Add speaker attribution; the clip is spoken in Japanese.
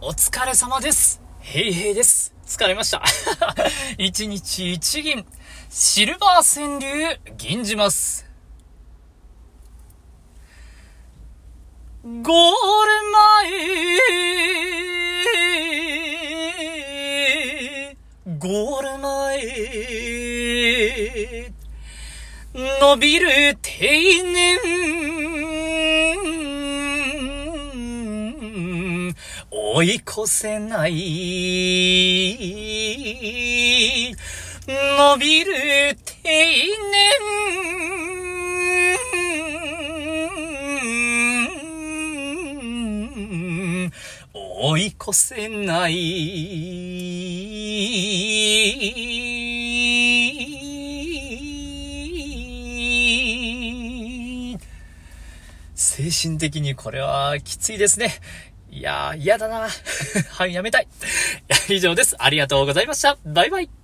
Speaker 1: お疲れ様です。へいへいです。疲れました。一日一銀、シルバー川柳、銀じます。ゴール前、ゴール前、伸びる定年、追い越せない、伸びる定年、追い越せない。精神的にこれはきついですね。いやー、嫌だな。はい、やめたい。以上です。ありがとうございました。バイバイ。